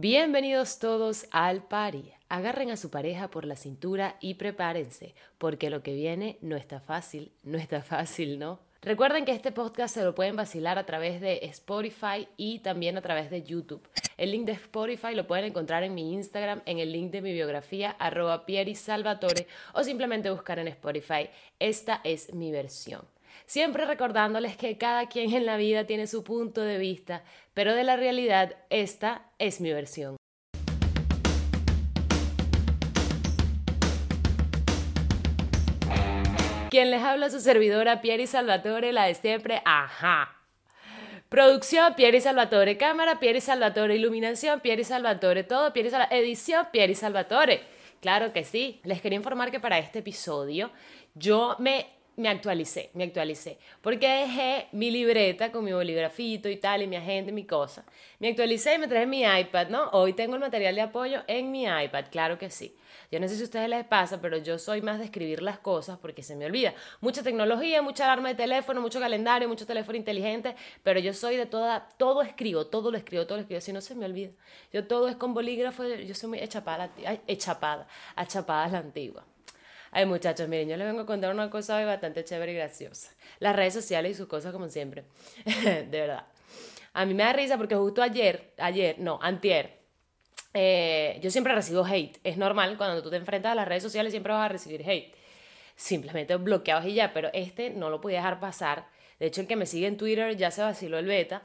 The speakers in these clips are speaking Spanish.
Bienvenidos todos al party. Agarren a su pareja por la cintura y prepárense, porque lo que viene no está fácil, no está fácil, ¿no? Recuerden que este podcast se lo pueden vacilar a través de Spotify y también a través de YouTube. El link de Spotify lo pueden encontrar en mi Instagram, en el link de mi biografía, arroba Salvatore, o simplemente buscar en Spotify. Esta es mi versión. Siempre recordándoles que cada quien en la vida tiene su punto de vista, pero de la realidad esta es mi versión. Quien les habla su servidora Pieri Salvatore, la de siempre, ajá. Producción, Pieri Salvatore. Cámara, Pieri Salvatore. Iluminación, Pieri Salvatore. Todo, Pieri Salvatore. Edición, Pieri Salvatore. Claro que sí. Les quería informar que para este episodio yo me me actualicé, me actualicé. Porque dejé mi libreta con mi bolígrafito y tal, y mi agenda y mi cosa. Me actualicé y me traje mi iPad, ¿no? Hoy tengo el material de apoyo en mi iPad, claro que sí. Yo no sé si a ustedes les pasa, pero yo soy más de escribir las cosas porque se me olvida. Mucha tecnología, mucha alarma de teléfono, mucho calendario, mucho teléfono inteligente, pero yo soy de toda, todo escribo, todo lo escribo, todo lo escribo, si no se me olvida. Yo todo es con bolígrafo, yo soy muy echapada, echapada, achapada a la antigua. Ay, muchachos, miren, yo les vengo a contar una cosa hoy bastante chévere y graciosa. Las redes sociales y sus cosas como siempre. de verdad. A mí me da risa porque justo ayer, ayer, no, antier, eh, yo siempre recibo hate. Es normal, cuando tú te enfrentas a las redes sociales siempre vas a recibir hate. Simplemente bloqueados y ya, pero este no lo podía dejar pasar. De hecho, el que me sigue en Twitter ya se vaciló el beta.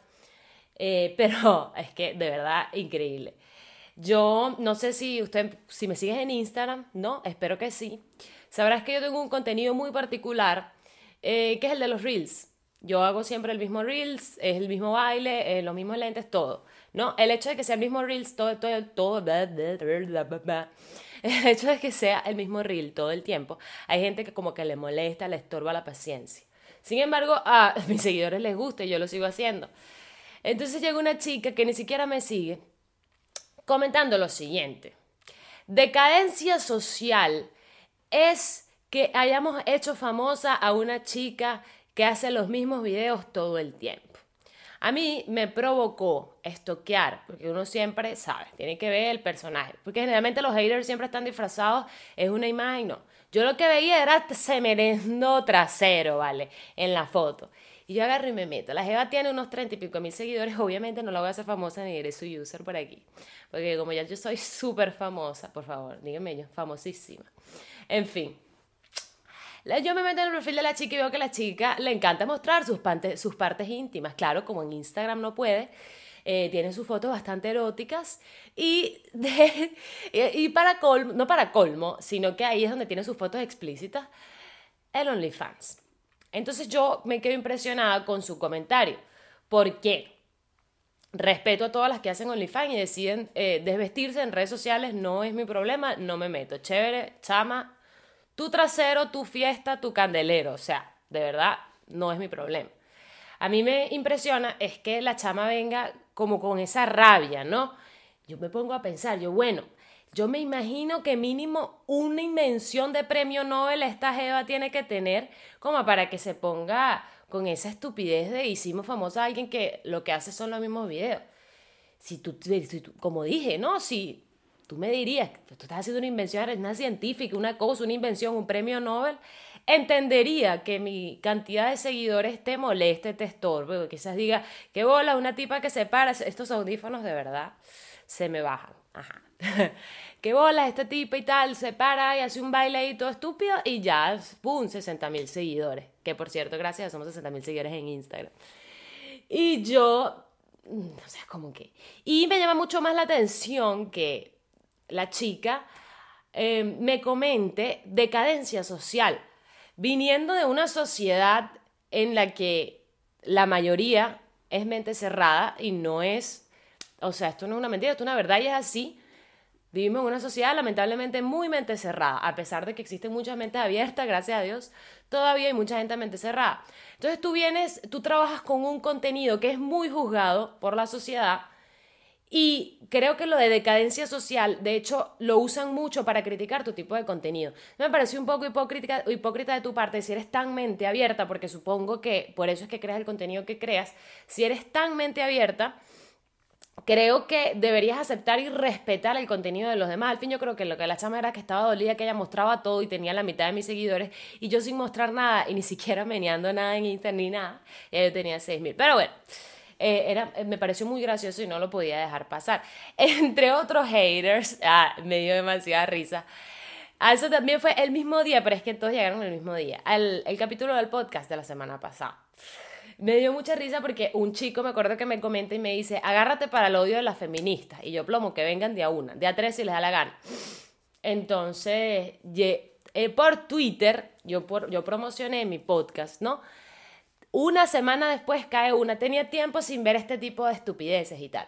Eh, pero es que de verdad increíble. Yo no sé si usted, si me sigues en Instagram, ¿no? Espero que sí. Sabrás que yo tengo un contenido muy particular, eh, que es el de los reels. Yo hago siempre el mismo reels, es el mismo baile, los mismos lentes, todo. ¿No? El hecho de que sea el mismo reels, todo, todo, todo, el hecho de que sea el mismo reel todo el tiempo, hay gente que como que le molesta, le estorba la paciencia. Sin embargo, a mis seguidores les gusta y yo lo sigo haciendo. Entonces llega una chica que ni siquiera me sigue comentando lo siguiente. Decadencia social es que hayamos hecho famosa a una chica que hace los mismos videos todo el tiempo. A mí me provocó estoquear, porque uno siempre sabe, tiene que ver el personaje, porque generalmente los haters siempre están disfrazados, es una imagen, no. Yo lo que veía era semerendo trasero, ¿vale? En la foto. Y yo agarro y me meto. La Jeva tiene unos treinta y pico mil seguidores. Obviamente no la voy a hacer famosa ni eres su user por aquí. Porque como ya yo soy súper famosa, por favor, díganme yo, famosísima. En fin. Yo me meto en el perfil de la chica y veo que a la chica le encanta mostrar sus, sus partes íntimas. Claro, como en Instagram no puede. Eh, tiene sus fotos bastante eróticas y, y para colmo, no para colmo, sino que ahí es donde tiene sus fotos explícitas, el OnlyFans. Entonces yo me quedo impresionada con su comentario. ¿Por qué? Respeto a todas las que hacen OnlyFans y deciden eh, desvestirse en redes sociales, no es mi problema, no me meto. Chévere, chama, tu trasero, tu fiesta, tu candelero. O sea, de verdad, no es mi problema. A mí me impresiona es que la chama venga como con esa rabia, ¿no? Yo me pongo a pensar, yo, bueno, yo me imagino que mínimo una invención de premio Nobel esta Jeva tiene que tener como para que se ponga con esa estupidez de hicimos famosa a alguien que lo que hace son los mismos videos. Si tú, como dije, ¿no? Si tú me dirías, tú estás haciendo una invención, una científica, una cosa, una invención, un premio Nobel, entendería que mi cantidad de seguidores te moleste, te estorbe, quizás diga, qué bola, una tipa que se para, estos audífonos de verdad se me bajan. Ajá. ¿Qué bola este tipo y tal? Se para y hace un baile todo estúpido y ya, ¡pum! 60 mil seguidores. Que por cierto, gracias, somos 60 mil seguidores en Instagram. Y yo, o sea, como que... Y me llama mucho más la atención que la chica eh, me comente decadencia social, viniendo de una sociedad en la que la mayoría es mente cerrada y no es o sea, esto no es una mentira, esto es una verdad y es así. Vivimos en una sociedad lamentablemente muy mente cerrada, a pesar de que existen muchas mentes abiertas, gracias a Dios, todavía hay mucha gente mente cerrada. Entonces tú vienes, tú trabajas con un contenido que es muy juzgado por la sociedad y creo que lo de decadencia social, de hecho, lo usan mucho para criticar tu tipo de contenido. Me pareció un poco hipócrita, hipócrita de tu parte si eres tan mente abierta, porque supongo que por eso es que creas el contenido que creas, si eres tan mente abierta creo que deberías aceptar y respetar el contenido de los demás. Al fin yo creo que lo que la chama era que estaba dolida, que ella mostraba todo y tenía la mitad de mis seguidores y yo sin mostrar nada y ni siquiera meneando nada en Instagram ni nada, ya yo tenía 6.000. Pero bueno. Eh, era, me pareció muy gracioso y no lo podía dejar pasar. Entre otros haters, ah, me dio demasiada risa. A eso también fue el mismo día, pero es que todos llegaron el mismo día. Al, el capítulo del podcast de la semana pasada. Me dio mucha risa porque un chico me acuerdo que me comenta y me dice, agárrate para el odio de las feministas. Y yo plomo, que vengan de una, de a tres si les da la gana. Entonces, eh, por Twitter, yo, por, promocioné mi podcast, ¿no? Una semana después cae una. Tenía tiempo sin ver este tipo de estupideces y tal.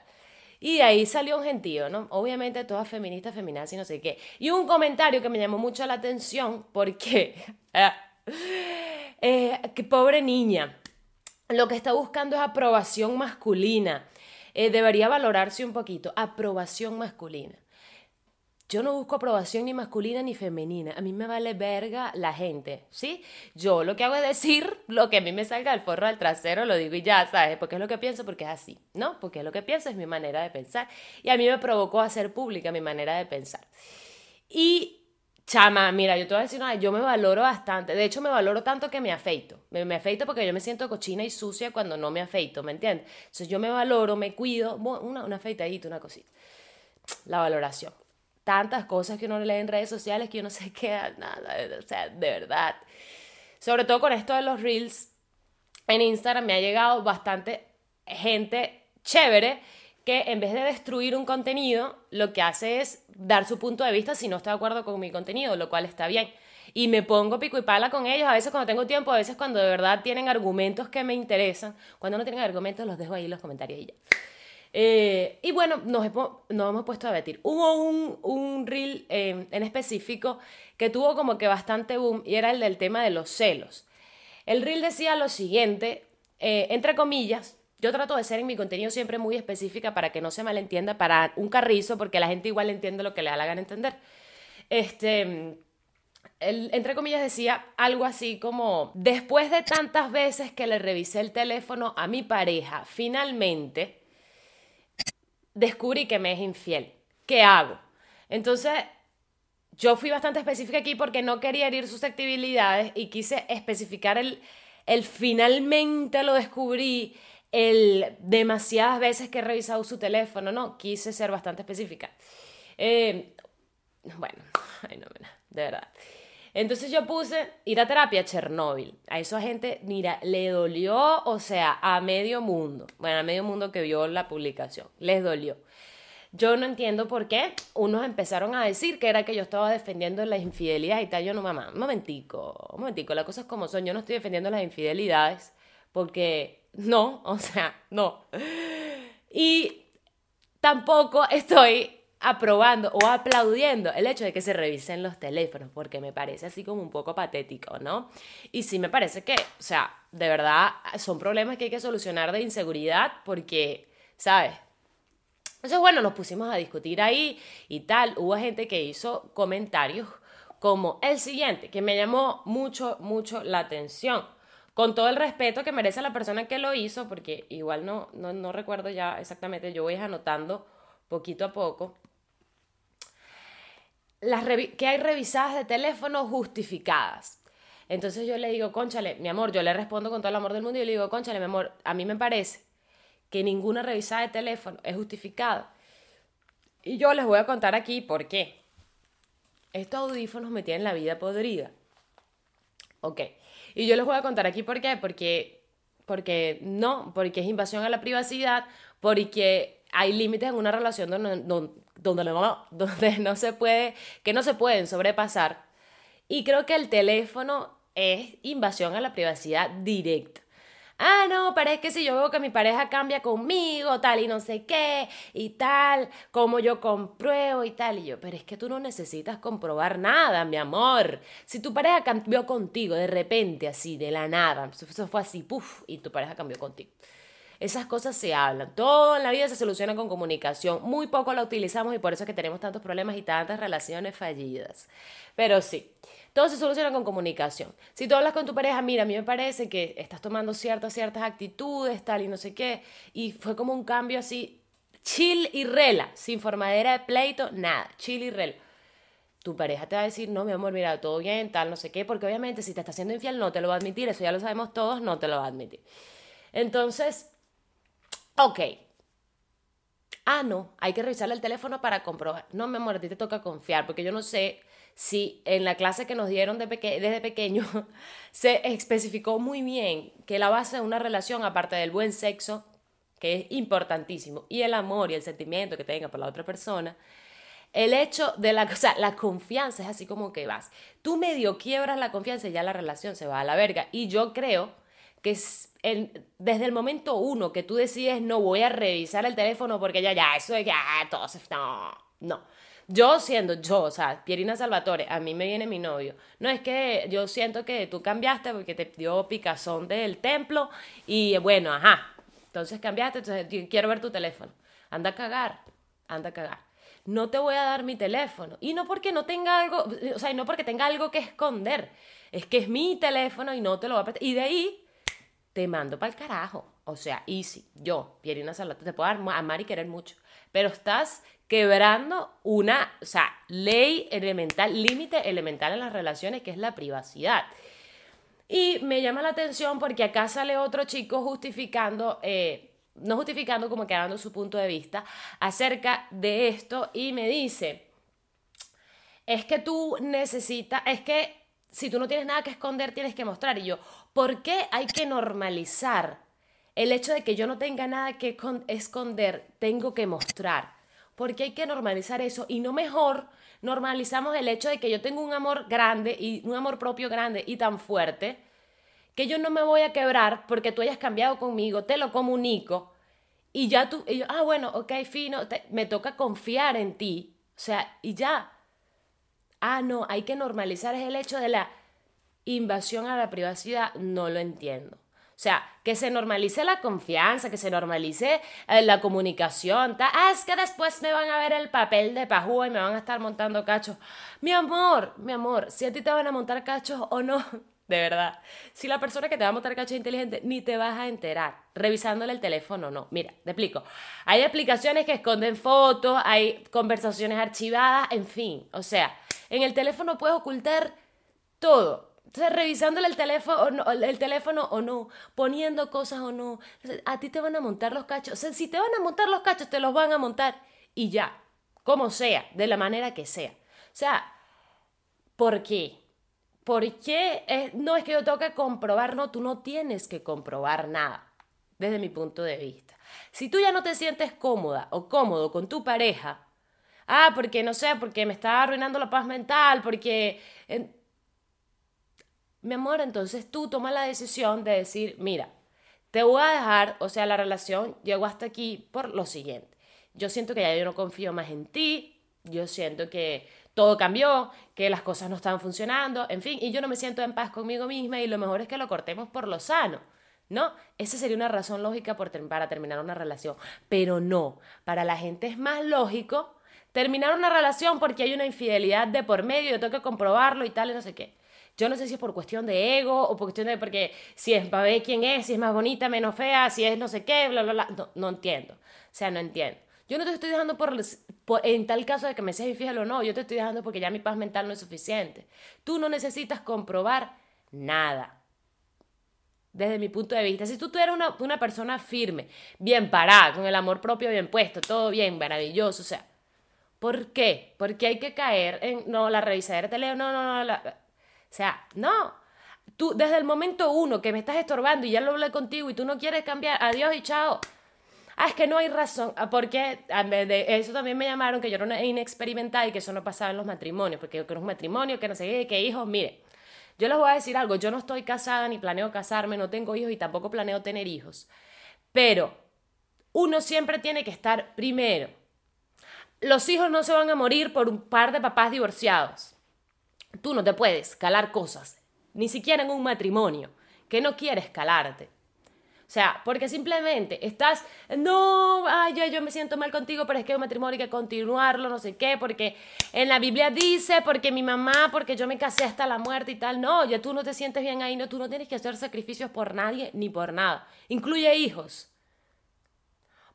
Y de ahí salió un gentío, ¿no? Obviamente todas feministas, feminazis y no sé qué. Y un comentario que me llamó mucho la atención porque... eh, qué pobre niña. Lo que está buscando es aprobación masculina. Eh, debería valorarse un poquito. Aprobación masculina. Yo no busco aprobación ni masculina ni femenina. A mí me vale verga la gente, ¿sí? Yo lo que hago es decir lo que a mí me salga del forro del trasero, lo digo y ya, ¿sabes? Porque es lo que pienso, porque es así, ¿no? Porque es lo que pienso, es mi manera de pensar. Y a mí me provocó hacer pública mi manera de pensar. Y Chama, mira, yo te voy a decir nada, yo me valoro bastante. De hecho, me valoro tanto que me afeito. Me, me, afeito porque yo me siento cochina y sucia cuando no me afeito, ¿me entiendes? Entonces yo me valoro, me cuido, una, una afeitadita, una cosita. La valoración tantas cosas que uno lee en redes sociales que uno se queda nada, o sea, de verdad. Sobre todo con esto de los reels, en Instagram me ha llegado bastante gente chévere que en vez de destruir un contenido, lo que hace es dar su punto de vista si no está de acuerdo con mi contenido, lo cual está bien. Y me pongo pico y pala con ellos, a veces cuando tengo tiempo, a veces cuando de verdad tienen argumentos que me interesan. Cuando no tienen argumentos, los dejo ahí en los comentarios y ya. Eh, y bueno, nos hemos, puesto a debatir. Hubo un, un reel eh, en específico que tuvo como que bastante boom y era el del tema de los celos. El reel decía lo siguiente, eh, entre comillas, yo trato de ser en mi contenido siempre muy específica para que no se malentienda, para un carrizo, porque la gente igual entiende lo que le gana entender. Este, entre comillas decía algo así como, después de tantas veces que le revisé el teléfono a mi pareja, finalmente descubrí que me es infiel. ¿Qué hago? Entonces, yo fui bastante específica aquí porque no quería herir susceptibilidades y quise especificar el, el finalmente lo descubrí, el demasiadas veces que he revisado su teléfono, no, quise ser bastante específica. Eh, bueno, de verdad. Entonces yo puse ir a terapia a Chernóbil. A esa gente, mira, le dolió, o sea, a medio mundo. Bueno, a medio mundo que vio la publicación. Les dolió. Yo no entiendo por qué unos empezaron a decir que era que yo estaba defendiendo las infidelidades y tal. Yo no, mamá, un momentico, un momentico, las cosas como son. Yo no estoy defendiendo las infidelidades porque no, o sea, no. Y tampoco estoy aprobando o aplaudiendo el hecho de que se revisen los teléfonos, porque me parece así como un poco patético, ¿no? Y sí me parece que, o sea, de verdad son problemas que hay que solucionar de inseguridad porque, ¿sabes? Entonces, bueno, nos pusimos a discutir ahí y tal. Hubo gente que hizo comentarios como el siguiente, que me llamó mucho, mucho la atención. Con todo el respeto que merece la persona que lo hizo, porque igual no, no, no recuerdo ya exactamente, yo voy anotando poquito a poco las que hay revisadas de teléfono justificadas. Entonces yo le digo, conchale, mi amor, yo le respondo con todo el amor del mundo y le digo, conchale, mi amor, a mí me parece que ninguna revisada de teléfono es justificada. Y yo les voy a contar aquí por qué. Estos audífonos me tienen la vida podrida. Ok. Y yo les voy a contar aquí por qué. Porque, porque no, porque es invasión a la privacidad, porque hay límites en una relación donde, donde, no, donde no se puede, que no se pueden sobrepasar. Y creo que el teléfono es invasión a la privacidad directa. Ah, no, pero es que si yo veo que mi pareja cambia conmigo, tal, y no sé qué, y tal, como yo compruebo y tal, y yo, pero es que tú no necesitas comprobar nada, mi amor. Si tu pareja cambió contigo de repente, así, de la nada, eso fue así, puff, y tu pareja cambió contigo. Esas cosas se hablan. Todo en la vida se soluciona con comunicación. Muy poco la utilizamos y por eso es que tenemos tantos problemas y tantas relaciones fallidas. Pero sí, todo se soluciona con comunicación. Si tú hablas con tu pareja, mira, a mí me parece que estás tomando ciertas, ciertas actitudes, tal y no sé qué, y fue como un cambio así, Chill y rela, sin formadera de pleito, nada, chill y rela. Tu pareja te va a decir, no, mi amor, mira, todo bien, tal, no sé qué, porque obviamente si te está haciendo infiel no te lo va a admitir, eso ya lo sabemos todos, no te lo va a admitir. Entonces, ok. Ah, no, hay que revisarle el teléfono para comprobar. No, mi amor, a ti te toca confiar, porque yo no sé si en la clase que nos dieron de desde pequeño se especificó muy bien que la base de una relación, aparte del buen sexo, que es importantísimo, y el amor y el sentimiento que tenga por la otra persona, el hecho de la, o la confianza es así como que vas. Tú medio quiebras la confianza y ya la relación se va a la verga. Y yo creo que es desde el momento uno que tú decides no voy a revisar el teléfono porque ya, ya, eso es ya, todo se... No, no. Yo siendo yo, o sea, Pierina Salvatore, a mí me viene mi novio. No es que yo siento que tú cambiaste porque te dio picazón del templo y bueno, ajá. Entonces cambiaste, entonces quiero ver tu teléfono. Anda a cagar, anda a cagar. No te voy a dar mi teléfono. Y no porque no tenga algo, o sea, no porque tenga algo que esconder. Es que es mi teléfono y no te lo voy a prestar. Y de ahí te mando para el carajo. O sea, easy. Yo, Pierina Salvatore, te puedo amar y querer mucho. Pero estás quebrando una, o sea, ley elemental, límite elemental en las relaciones, que es la privacidad. Y me llama la atención porque acá sale otro chico justificando, eh, no justificando, como que dando su punto de vista acerca de esto y me dice, es que tú necesitas, es que si tú no tienes nada que esconder, tienes que mostrar. Y yo, ¿por qué hay que normalizar el hecho de que yo no tenga nada que esconder, tengo que mostrar? Porque hay que normalizar eso y no mejor normalizamos el hecho de que yo tengo un amor grande y un amor propio grande y tan fuerte que yo no me voy a quebrar porque tú hayas cambiado conmigo, te lo comunico y ya tú, y yo, ah, bueno, ok, fino, me toca confiar en ti, o sea, y ya. Ah, no, hay que normalizar el hecho de la invasión a la privacidad, no lo entiendo. O sea, que se normalice la confianza, que se normalice eh, la comunicación. Ah, es que después me van a ver el papel de pajúa y me van a estar montando cachos. Mi amor, mi amor, si a ti te van a montar cachos o no, de verdad. Si la persona que te va a montar cachos es inteligente, ni te vas a enterar revisándole el teléfono no. Mira, te explico. Hay aplicaciones que esconden fotos, hay conversaciones archivadas, en fin. O sea, en el teléfono puedes ocultar todo entonces, revisándole el teléfono, el teléfono o no, poniendo cosas o no, a ti te van a montar los cachos. O sea, si te van a montar los cachos, te los van a montar y ya, como sea, de la manera que sea. O sea, ¿por qué? ¿Por qué? no es que yo tengo que comprobar, no, tú no tienes que comprobar nada, desde mi punto de vista. Si tú ya no te sientes cómoda o cómodo con tu pareja, ah, porque no sé, porque me está arruinando la paz mental, porque mi amor, entonces tú tomas la decisión de decir, mira, te voy a dejar, o sea, la relación llegó hasta aquí por lo siguiente. Yo siento que ya yo no confío más en ti, yo siento que todo cambió, que las cosas no están funcionando, en fin, y yo no me siento en paz conmigo misma y lo mejor es que lo cortemos por lo sano. ¿No? Esa sería una razón lógica para terminar una relación. Pero no, para la gente es más lógico terminar una relación porque hay una infidelidad de por medio, yo tengo que comprobarlo y tal, y no sé qué. Yo no sé si es por cuestión de ego o por cuestión de porque si es para ver quién es, si es más bonita, menos fea, si es no sé qué, bla, bla, bla. No, no entiendo. O sea, no entiendo. Yo no te estoy dejando por, en tal caso de que me seas infiel o no, yo te estoy dejando porque ya mi paz mental no es suficiente. Tú no necesitas comprobar nada. Desde mi punto de vista, si tú, tú eres una, una persona firme, bien parada, con el amor propio bien puesto, todo bien, maravilloso, o sea, ¿por qué? Porque hay que caer en, no, la revisadera te leo, no, no, no, la, sea, no. Tú, desde el momento uno que me estás estorbando y ya lo hablé contigo y tú no quieres cambiar, adiós y chao. Ah, es que no hay razón, ah, porque de eso también me llamaron que yo era una inexperimentada y que eso no pasaba en los matrimonios, porque yo quiero un matrimonio, que no sé qué, que hijos, mire, yo les voy a decir algo, yo no estoy casada ni planeo casarme, no tengo hijos y tampoco planeo tener hijos, pero uno siempre tiene que estar primero. Los hijos no se van a morir por un par de papás divorciados. Tú no te puedes calar cosas, ni siquiera en un matrimonio, que no quieres calarte. O sea, porque simplemente estás, no, ay, yo, yo me siento mal contigo, pero es que un matrimonio hay que continuarlo, no sé qué, porque en la Biblia dice, porque mi mamá, porque yo me casé hasta la muerte y tal. No, ya tú no te sientes bien ahí, no, tú no tienes que hacer sacrificios por nadie ni por nada. Incluye hijos.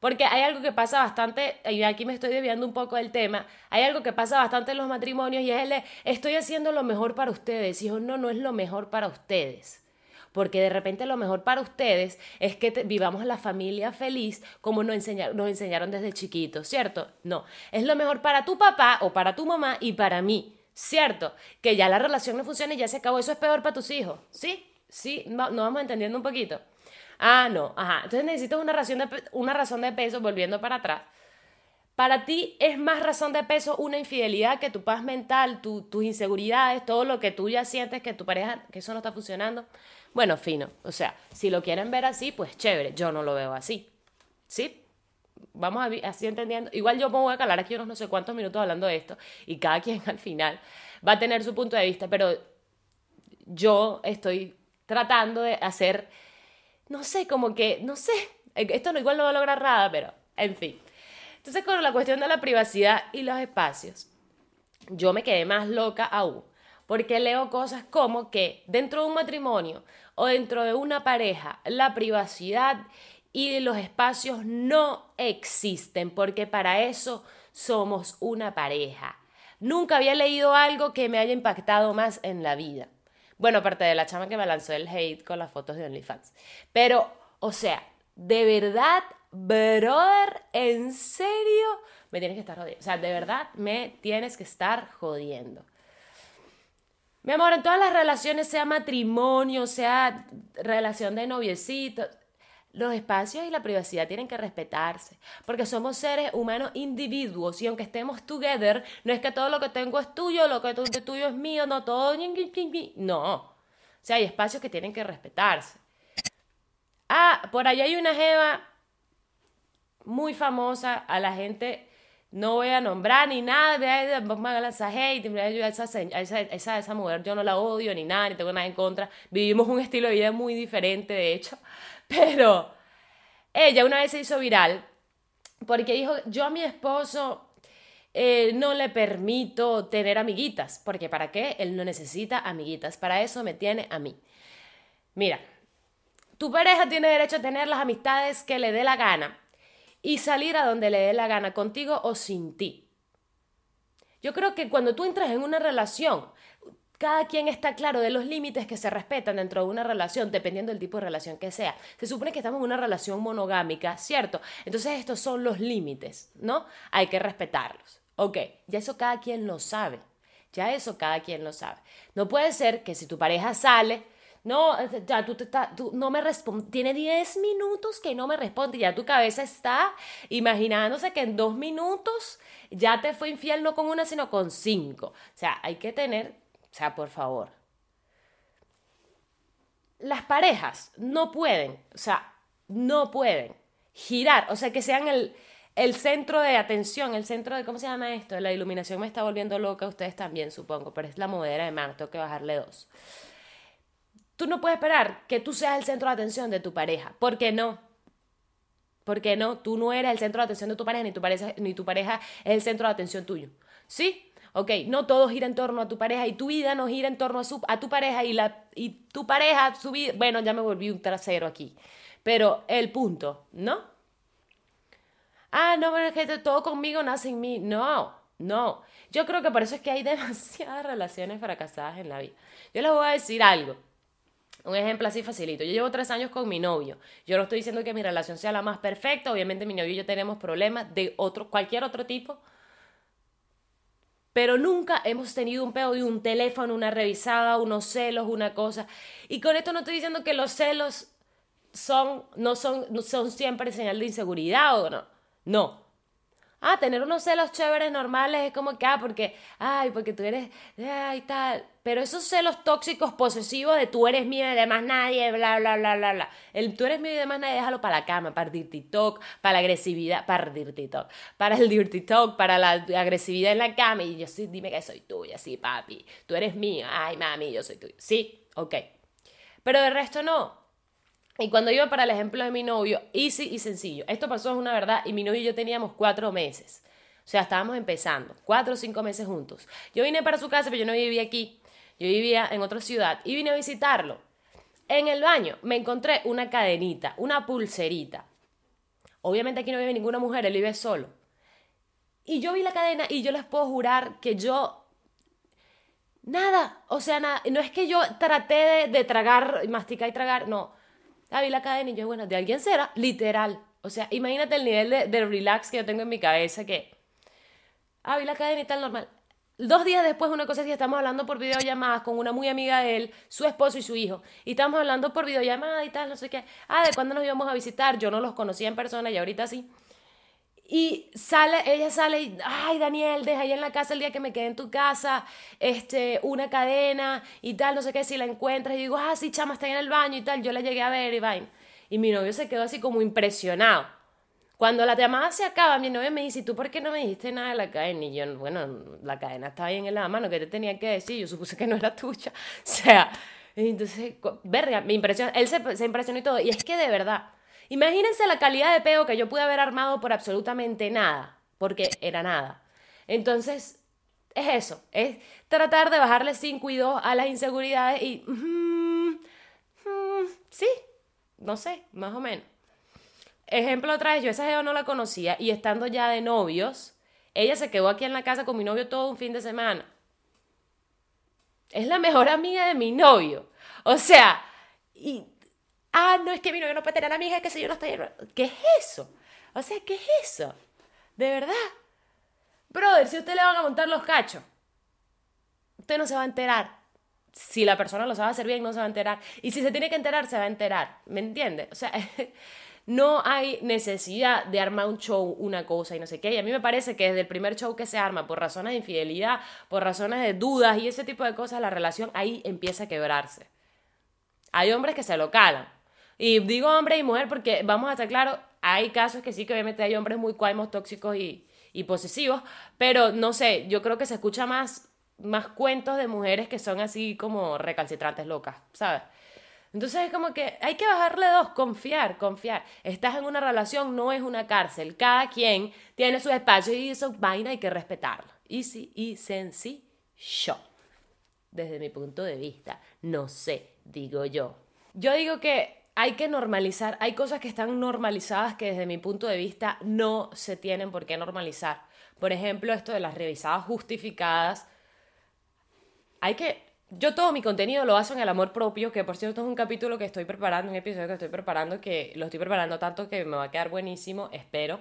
Porque hay algo que pasa bastante, y aquí me estoy desviando un poco del tema, hay algo que pasa bastante en los matrimonios y es el de, estoy haciendo lo mejor para ustedes. Hijo, no, no es lo mejor para ustedes. Porque de repente lo mejor para ustedes es que vivamos la familia feliz como nos enseñaron desde chiquitos, ¿cierto? No, es lo mejor para tu papá o para tu mamá y para mí, ¿cierto? Que ya la relación no funciona y ya se acabó, eso es peor para tus hijos, ¿sí? Sí, no, no vamos entendiendo un poquito. Ah, no, ajá. Entonces necesitas una razón de, una razón de peso, volviendo para atrás. Para ti es más razón de peso una infidelidad que tu paz mental, tus inseguridades, todo lo que tú ya sientes que tu pareja, que eso no está funcionando. Bueno, fino. O sea, si lo quieren ver así, pues chévere. Yo no lo veo así. ¿Sí? Vamos a así entendiendo. Igual yo me voy a calar aquí unos no sé cuántos minutos hablando de esto y cada quien al final va a tener su punto de vista, pero yo estoy tratando de hacer no sé, como que, no sé, eh, esto igual no va a lograr nada, pero en fin. Entonces con la cuestión de la privacidad y los espacios, yo me quedé más loca aún, porque leo cosas como que dentro de un matrimonio o dentro de una pareja, la privacidad y los espacios no existen, porque para eso somos una pareja. Nunca había leído algo que me haya impactado más en la vida. Bueno, aparte de la chama que me lanzó el hate con las fotos de OnlyFans. Pero, o sea, de verdad, brother, ¿en serio? Me tienes que estar jodiendo. O sea, de verdad me tienes que estar jodiendo. Mi amor, en todas las relaciones, sea matrimonio, sea relación de noviecito, los espacios y la privacidad tienen que respetarse, porque somos seres humanos individuos y aunque estemos together, no es que todo lo que tengo es tuyo, lo que es tuyo es mío, no todo. No. O sea, hay espacios que tienen que respetarse. Ah, por allá hay una jeva muy famosa, a la gente no voy a nombrar ni nada, esa, esa, esa mujer yo no la odio ni nada, ni tengo nada en contra. Vivimos un estilo de vida muy diferente, de hecho. Pero ella una vez se hizo viral porque dijo, yo a mi esposo eh, no le permito tener amiguitas, porque ¿para qué? Él no necesita amiguitas, para eso me tiene a mí. Mira, tu pareja tiene derecho a tener las amistades que le dé la gana y salir a donde le dé la gana, contigo o sin ti. Yo creo que cuando tú entras en una relación, cada quien está claro de los límites que se respetan dentro de una relación, dependiendo del tipo de relación que sea. Se supone que estamos en una relación monogámica, ¿cierto? Entonces estos son los límites, ¿no? Hay que respetarlos. Ok, ya eso cada quien lo sabe. Ya eso cada quien lo sabe. No puede ser que si tu pareja sale, no, ya tú, te tú no me responde, tiene 10 minutos que no me responde, ya tu cabeza está imaginándose que en dos minutos ya te fue infiel no con una, sino con cinco. O sea, hay que tener o sea, por favor. Las parejas no pueden, o sea, no pueden girar, o sea, que sean el, el centro de atención, el centro de, ¿cómo se llama esto? La iluminación me está volviendo loca, ustedes también supongo, pero es la modera de mano, tengo que bajarle dos. Tú no puedes esperar que tú seas el centro de atención de tu pareja, ¿por qué no? ¿Por qué no? Tú no eres el centro de atención de tu pareja, ni tu pareja, ni tu pareja es el centro de atención tuyo. ¿Sí? Ok, no todo gira en torno a tu pareja y tu vida no gira en torno a, su, tu pareja y, la, y tu pareja, su vida, bueno, ya me volví un trasero aquí, pero el punto, ¿no? Ah, no, pero es que todo conmigo nace en mí. No, no. Yo creo que por eso es que hay demasiadas relaciones fracasadas en la vida. Yo les voy a decir algo. Un ejemplo así facilito. Yo llevo tres años con mi novio. Yo no estoy diciendo que mi relación sea la más perfecta. Obviamente mi novio y yo tenemos problemas de otro, cualquier otro tipo pero nunca hemos tenido un pedo de un teléfono, una revisada, unos celos, una cosa. Y con esto no estoy diciendo que los celos son, no son, son siempre señal de inseguridad o no. No, Ah, tener unos celos chéveres normales es como que, ah, porque, ay, porque tú eres, ay, tal. Pero esos celos tóxicos, posesivos de tú eres mío y de más nadie, bla, bla, bla, bla, bla. El tú eres mío y de más nadie, déjalo para la cama, para el dirty talk, para la agresividad, para el dirty talk, para el dirty talk, para la agresividad en la cama. Y yo sí, dime que soy tuya, sí, papi. Tú eres mío, ay, mami, yo soy tuyo. Sí, ok. Pero de resto no. Y cuando iba para el ejemplo de mi novio, easy y sencillo. Esto pasó, es una verdad, y mi novio y yo teníamos cuatro meses. O sea, estábamos empezando, cuatro o cinco meses juntos. Yo vine para su casa, pero yo no vivía aquí. Yo vivía en otra ciudad y vine a visitarlo. En el baño me encontré una cadenita, una pulserita. Obviamente aquí no vive ninguna mujer, él vive solo. Y yo vi la cadena y yo les puedo jurar que yo... Nada, o sea, nada. No es que yo traté de, tragar, masticar y tragar, no. Ah, la cadena y yo, bueno, de alguien será, literal. O sea, imagínate el nivel de, de relax que yo tengo en mi cabeza que... Ah, la cadena y tal, normal. Dos días después, una cosa es que estamos hablando por videollamadas con una muy amiga de él, su esposo y su hijo. Y estamos hablando por videollamada y tal, no sé qué. Ah, ¿de cuándo nos íbamos a visitar? Yo no los conocía en persona y ahorita sí. Y sale, ella sale y, ay, Daniel, deja ahí en la casa el día que me quede en tu casa, este, una cadena y tal, no sé qué, si la encuentras. Y digo, ah, sí, chama, está ahí en el baño y tal. Yo la llegué a ver y vaina. Y mi novio se quedó así como impresionado. Cuando la llamada se acaba, mi novia me dice, ¿tú por qué no me dijiste nada de la cadena? Y yo, bueno, la cadena estaba ahí en la mano, ¿qué te tenía que decir? Yo supuse que no era tuya. O sea, entonces, verga, me impresiona. Él se, se impresionó y todo. Y es que de verdad, imagínense la calidad de peo que yo pude haber armado por absolutamente nada, porque era nada. Entonces, es eso, es tratar de bajarle sin cuidado a las inseguridades y... Sí, no sé, más o menos. Ejemplo otra vez, yo esa Geo no la conocía y estando ya de novios, ella se quedó aquí en la casa con mi novio todo un fin de semana. Es la mejor amiga de mi novio. O sea, y... Ah, no, es que mi novio no puede tener amiga, es que si yo no estoy... ¿Qué es eso? O sea, ¿qué es eso? De verdad. Brother, si usted le van a montar los cachos, usted no se va a enterar. Si la persona lo sabe hacer bien, no se va a enterar. Y si se tiene que enterar, se va a enterar. ¿Me entiende? O sea, no hay necesidad de armar un show, una cosa y no sé qué. Y a mí me parece que desde el primer show que se arma por razones de infidelidad, por razones de dudas y ese tipo de cosas, la relación ahí empieza a quebrarse. Hay hombres que se lo calan. Y digo hombre y mujer porque vamos a estar claros, hay casos que sí que obviamente hay hombres muy cuaimos, tóxicos y, y posesivos, pero no sé, yo creo que se escucha más, más cuentos de mujeres que son así como recalcitrantes locas, ¿sabes? Entonces es como que hay que bajarle dos, confiar, confiar. Estás en una relación, no es una cárcel. Cada quien tiene su espacio y eso vaina hay que respetarlo. Easy y sencillo. Desde mi punto de vista, no sé, digo yo. Yo digo que hay que normalizar, hay cosas que están normalizadas que desde mi punto de vista no se tienen por qué normalizar. Por ejemplo, esto de las revisadas justificadas. Hay que yo todo mi contenido lo baso en el amor propio, que por cierto es un capítulo que estoy preparando, un episodio que estoy preparando, que lo estoy preparando tanto que me va a quedar buenísimo, espero,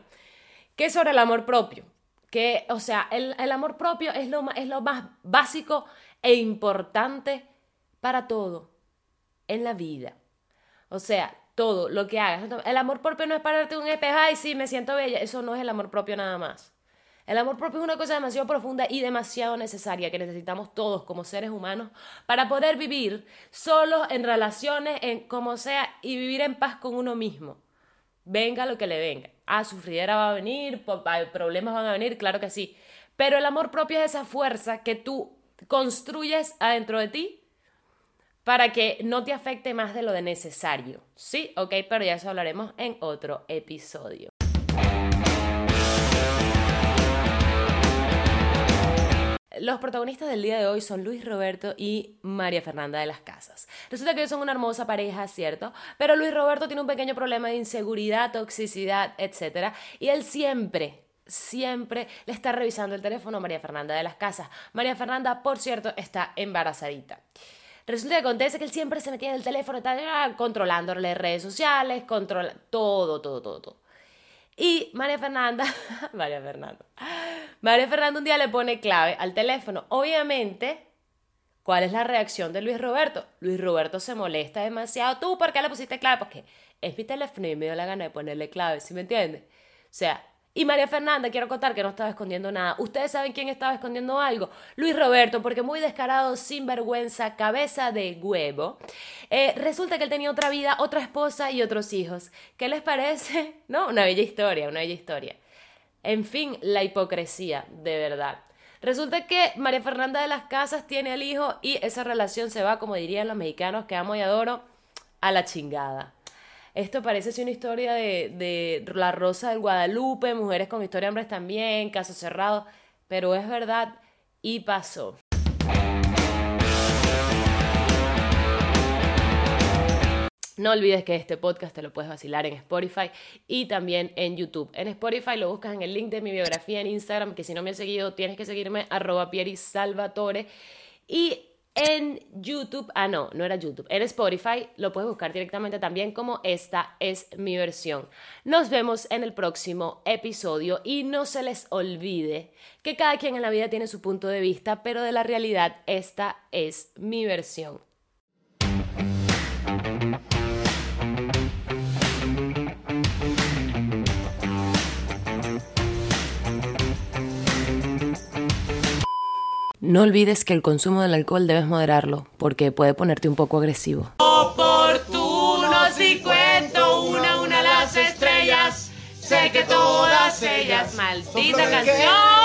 que es sobre el amor propio. Que, o sea, el, el amor propio es lo, es lo más básico e importante para todo en la vida. O sea, todo lo que hagas. El amor propio no es pararte un espejo y sí, me siento bella. Eso no es el amor propio nada más. El amor propio es una cosa demasiado profunda y demasiado necesaria que necesitamos todos como seres humanos para poder vivir solos en relaciones, en como sea, y vivir en paz con uno mismo. Venga lo que le venga. Ah, sufridera va a venir, problemas van a venir, claro que sí. Pero el amor propio es esa fuerza que tú construyes adentro de ti para que no te afecte más de lo de necesario. Sí, ok, pero ya eso hablaremos en otro episodio. Los protagonistas del día de hoy son Luis Roberto y María Fernanda de las Casas. Resulta que ellos son una hermosa pareja, ¿cierto? Pero Luis Roberto tiene un pequeño problema de inseguridad, toxicidad, etc. Y él siempre, siempre le está revisando el teléfono a María Fernanda de las Casas. María Fernanda, por cierto, está embarazadita. Resulta que acontece que él siempre se metía en el teléfono, está ah, controlándole redes sociales, controla todo, todo, todo, todo. Y María Fernanda, María Fernanda, María Fernanda un día le pone clave al teléfono. Obviamente, ¿cuál es la reacción de Luis Roberto? Luis Roberto se molesta demasiado. ¿Tú por qué le pusiste clave? Porque es mi teléfono y me dio la gana de ponerle clave, ¿sí me entiendes? O sea, y María Fernanda, quiero contar que no estaba escondiendo nada. ¿Ustedes saben quién estaba escondiendo algo? Luis Roberto, porque muy descarado, sin vergüenza, cabeza de huevo. Eh, resulta que él tenía otra vida, otra esposa y otros hijos. ¿Qué les parece? ¿No? Una bella historia, una bella historia. En fin, la hipocresía, de verdad. Resulta que María Fernanda de las Casas tiene al hijo y esa relación se va, como dirían los mexicanos que amo y adoro, a la chingada. Esto parece ser una historia de, de La Rosa del Guadalupe, mujeres con historia de hombres también, caso cerrado, pero es verdad y pasó. No olvides que este podcast te lo puedes vacilar en Spotify y también en YouTube. En Spotify lo buscas en el link de mi biografía en Instagram, que si no me has seguido tienes que seguirme arroba Salvatore. Y en YouTube, ah no, no era YouTube, en Spotify lo puedes buscar directamente también como esta es mi versión. Nos vemos en el próximo episodio y no se les olvide que cada quien en la vida tiene su punto de vista, pero de la realidad esta es mi versión. No olvides que el consumo del alcohol debes moderarlo, porque puede ponerte un poco agresivo. Oportuno si cuento una a una las estrellas, sé que todas ellas, maldita canción.